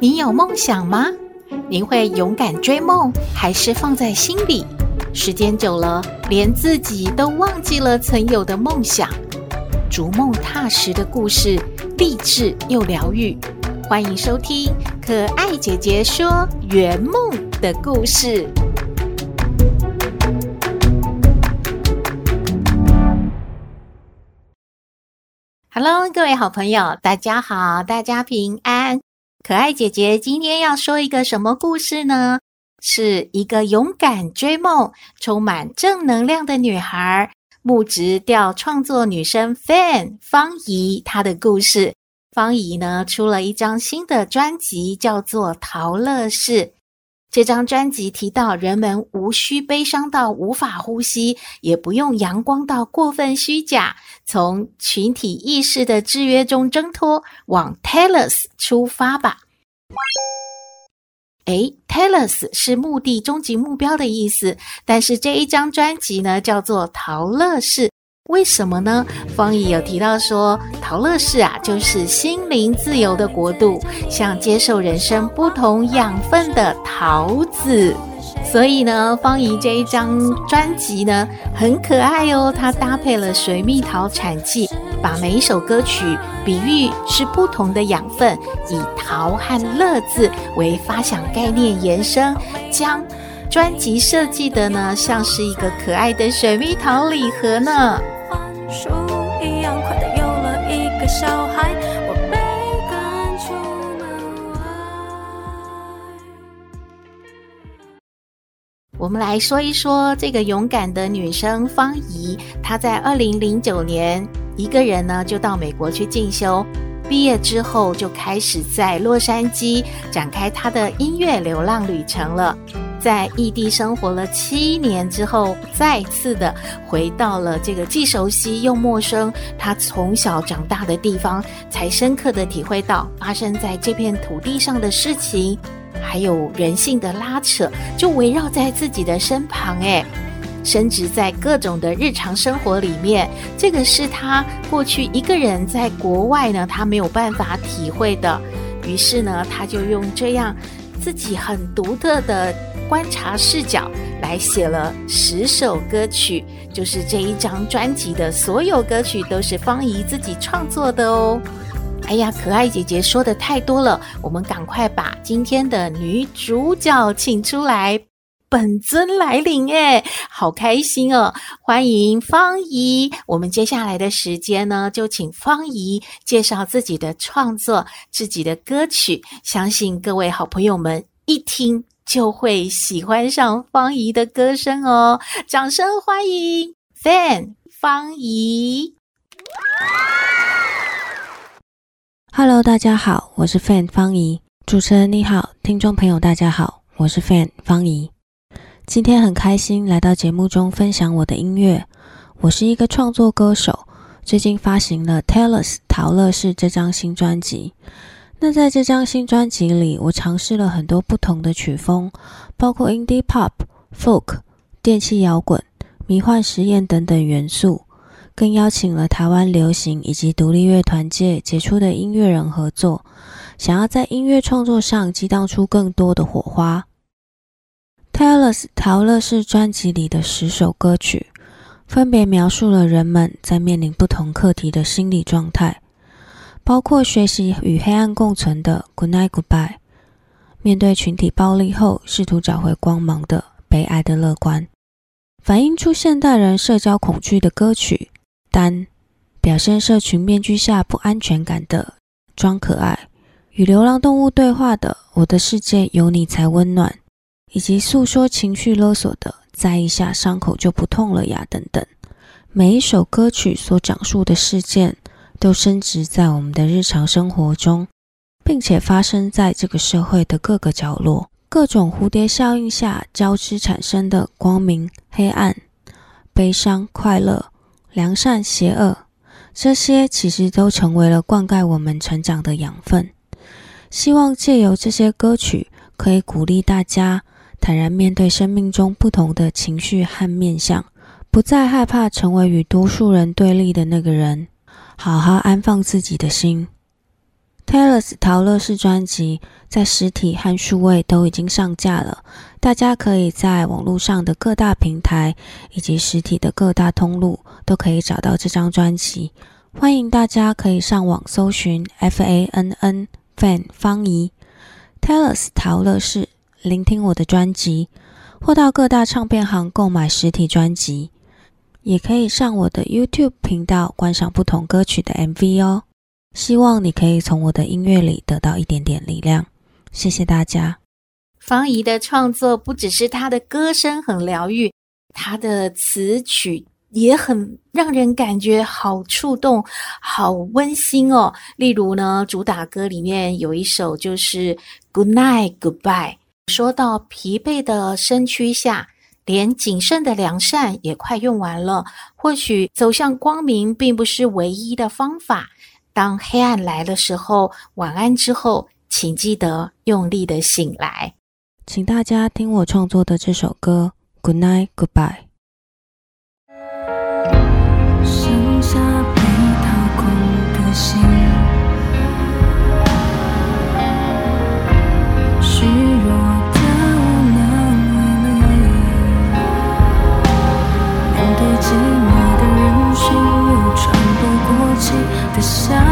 你有梦想吗？你会勇敢追梦，还是放在心里？时间久了，连自己都忘记了曾有的梦想。逐梦踏实的故事，励志又疗愈。欢迎收听《可爱姐姐说圆梦的故事》。Hello，各位好朋友，大家好，大家平安。可爱姐姐今天要说一个什么故事呢？是一个勇敢追梦、充满正能量的女孩，木质调创作女生 Fan 方怡她的故事。方怡呢出了一张新的专辑，叫做《桃乐室》。这张专辑提到，人们无需悲伤到无法呼吸，也不用阳光到过分虚假，从群体意识的制约中挣脱，往 Talos 出发吧。诶，Talos 是目的、终极目标的意思，但是这一张专辑呢，叫做《桃乐室》。为什么呢？方怡有提到说，桃乐室啊，就是心灵自由的国度，像接受人生不同养分的桃子。所以呢，方怡这一张专辑呢，很可爱哦。它搭配了水蜜桃产季，把每一首歌曲比喻是不同的养分，以桃和乐字为发想概念延伸，将专辑设计的呢，像是一个可爱的水蜜桃礼盒呢。一样快乐，有了一个小孩，我。们来说一说这个勇敢的女生芳宜，她在二零零九年一个人呢就到美国去进修，毕业之后就开始在洛杉矶展开她的音乐流浪旅程了。在异地生活了七年之后，再次的回到了这个既熟悉又陌生，他从小长大的地方，才深刻的体会到发生在这片土地上的事情，还有人性的拉扯，就围绕在自己的身旁。诶，深植在各种的日常生活里面，这个是他过去一个人在国外呢，他没有办法体会的。于是呢，他就用这样自己很独特的。观察视角来写了十首歌曲，就是这一张专辑的所有歌曲都是芳宜自己创作的哦。哎呀，可爱姐姐说的太多了，我们赶快把今天的女主角请出来，本尊来临哎，好开心哦！欢迎芳宜。我们接下来的时间呢，就请芳宜介绍自己的创作、自己的歌曲，相信各位好朋友们一听。就会喜欢上方怡的歌声哦！掌声欢迎 Fan 方怡。Hello，大家好，我是 Fan 方怡。主持人你好，听众朋友大家好，我是 Fan 方怡。今天很开心来到节目中分享我的音乐。我是一个创作歌手，最近发行了《Telos 桃乐室》这张新专辑。那在这张新专辑里，我尝试了很多不同的曲风，包括 indie pop、folk、电气摇滚、迷幻实验等等元素，更邀请了台湾流行以及独立乐团界杰出的音乐人合作，想要在音乐创作上激荡出更多的火花。Telos 桃乐室专辑里的十首歌曲，分别描述了人们在面临不同课题的心理状态。包括学习与黑暗共存的 Good Night Goodbye，面对群体暴力后试图找回光芒的悲哀的乐观，反映出现代人社交恐惧的歌曲单，表现社群面具下不安全感的装可爱，与流浪动物对话的我的世界有你才温暖，以及诉说情绪勒索的在一下伤口就不痛了呀等等，每一首歌曲所讲述的事件。都深植在我们的日常生活中，并且发生在这个社会的各个角落，各种蝴蝶效应下交织产生的光明、黑暗、悲伤、快乐、良善、邪恶，这些其实都成为了灌溉我们成长的养分。希望借由这些歌曲，可以鼓励大家坦然面对生命中不同的情绪和面相，不再害怕成为与多数人对立的那个人。好好安放自己的心。Taylor's 陶乐丝专辑在实体和数位都已经上架了，大家可以在网络上的各大平台以及实体的各大通路都可以找到这张专辑。欢迎大家可以上网搜寻 F A N N Fan 方宜 Taylor's 陶乐丝，聆听我的专辑，或到各大唱片行购买实体专辑，也可以上我的 YouTube 频道观赏不同歌曲的 MV 哦。希望你可以从我的音乐里得到一点点力量，谢谢大家。方怡的创作不只是她的歌声很疗愈，她的词曲也很让人感觉好触动、好温馨哦。例如呢，主打歌里面有一首就是《Good Night Goodbye》，说到疲惫的身躯下，连仅剩的良善也快用完了。或许走向光明并不是唯一的方法。当黑暗来的时候，晚安之后，请记得用力的醒来。请大家听我创作的这首歌《Good Night Goodbye》。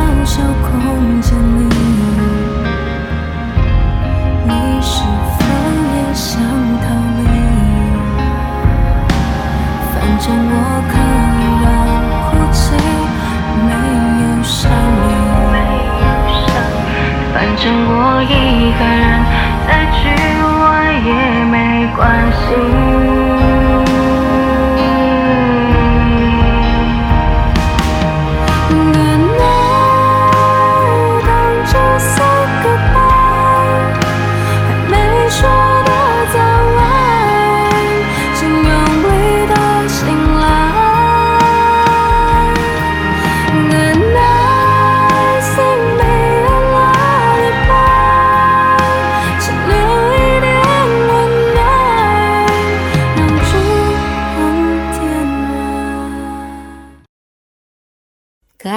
小小空间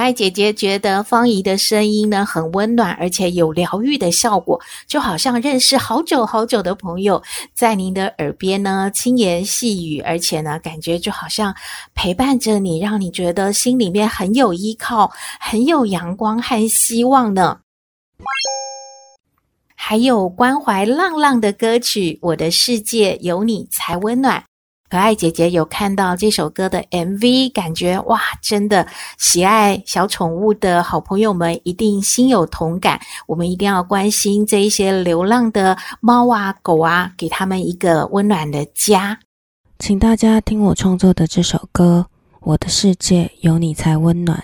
爱姐姐觉得方怡的声音呢，很温暖，而且有疗愈的效果，就好像认识好久好久的朋友，在您的耳边呢轻言细语，而且呢感觉就好像陪伴着你，让你觉得心里面很有依靠，很有阳光和希望呢。还有关怀浪浪的歌曲《我的世界有你才温暖》。可爱姐姐有看到这首歌的 MV，感觉哇，真的喜爱小宠物的好朋友们一定心有同感。我们一定要关心这一些流浪的猫啊、狗啊，给他们一个温暖的家。请大家听我创作的这首歌《我的世界有你才温暖》。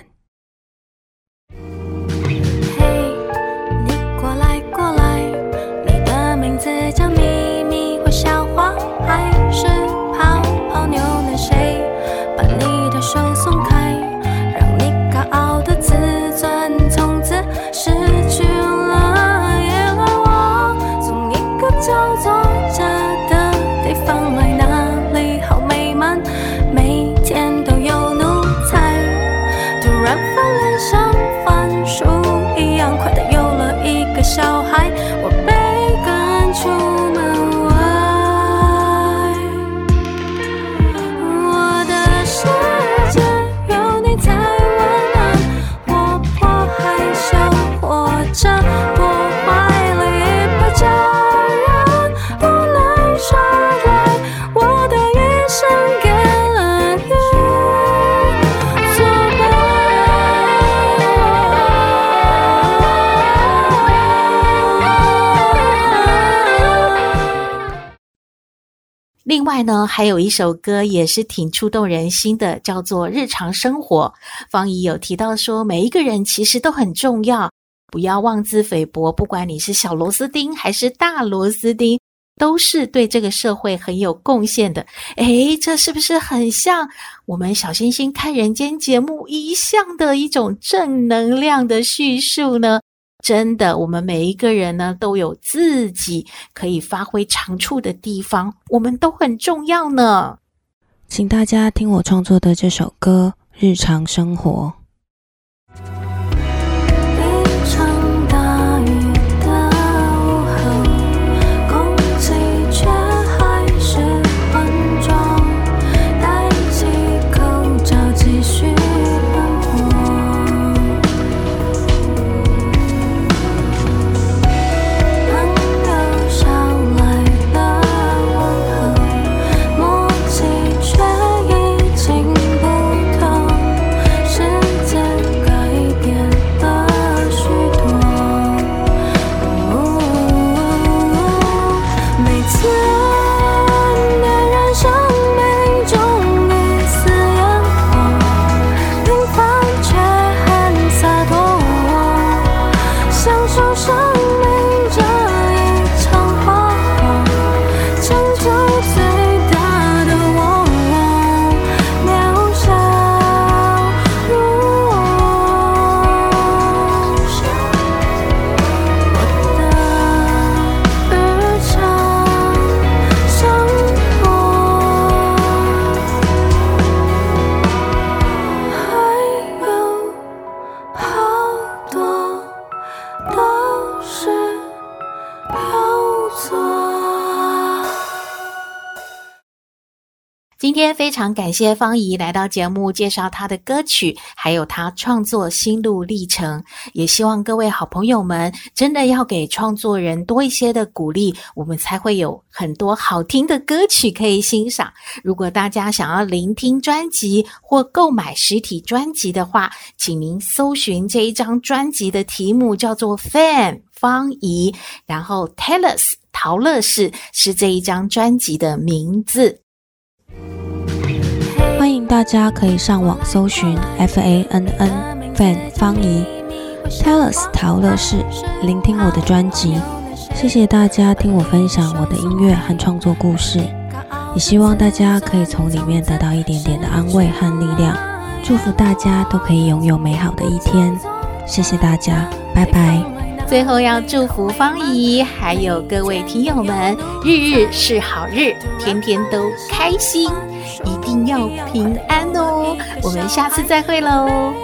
牛奶谁把你的手松开？另外呢，还有一首歌也是挺触动人心的，叫做《日常生活》。方怡有提到说，每一个人其实都很重要，不要妄自菲薄。不管你是小螺丝钉还是大螺丝钉，都是对这个社会很有贡献的。诶，这是不是很像我们小星星看人间节目一向的一种正能量的叙述呢？真的，我们每一个人呢，都有自己可以发挥长处的地方，我们都很重要呢。请大家听我创作的这首歌《日常生活》。今天非常感谢方怡来到节目介绍她的歌曲，还有她创作心路历程。也希望各位好朋友们真的要给创作人多一些的鼓励，我们才会有很多好听的歌曲可以欣赏。如果大家想要聆听专辑或购买实体专辑的话，请您搜寻这一张专辑的题目叫做《Fan》方怡，然后 Tellus 陶乐室是这一张专辑的名字。欢迎大家可以上网搜寻 F A N N Fan 方仪 Tellus 陶乐室，聆听我的专辑。谢谢大家听我分享我的音乐和创作故事，也希望大家可以从里面得到一点点的安慰和力量。祝福大家都可以拥有美好的一天。谢谢大家，拜拜。最后要祝福方姨，还有各位听友们，日日是好日，天天都开心，一定要平安哦。我们下次再会喽。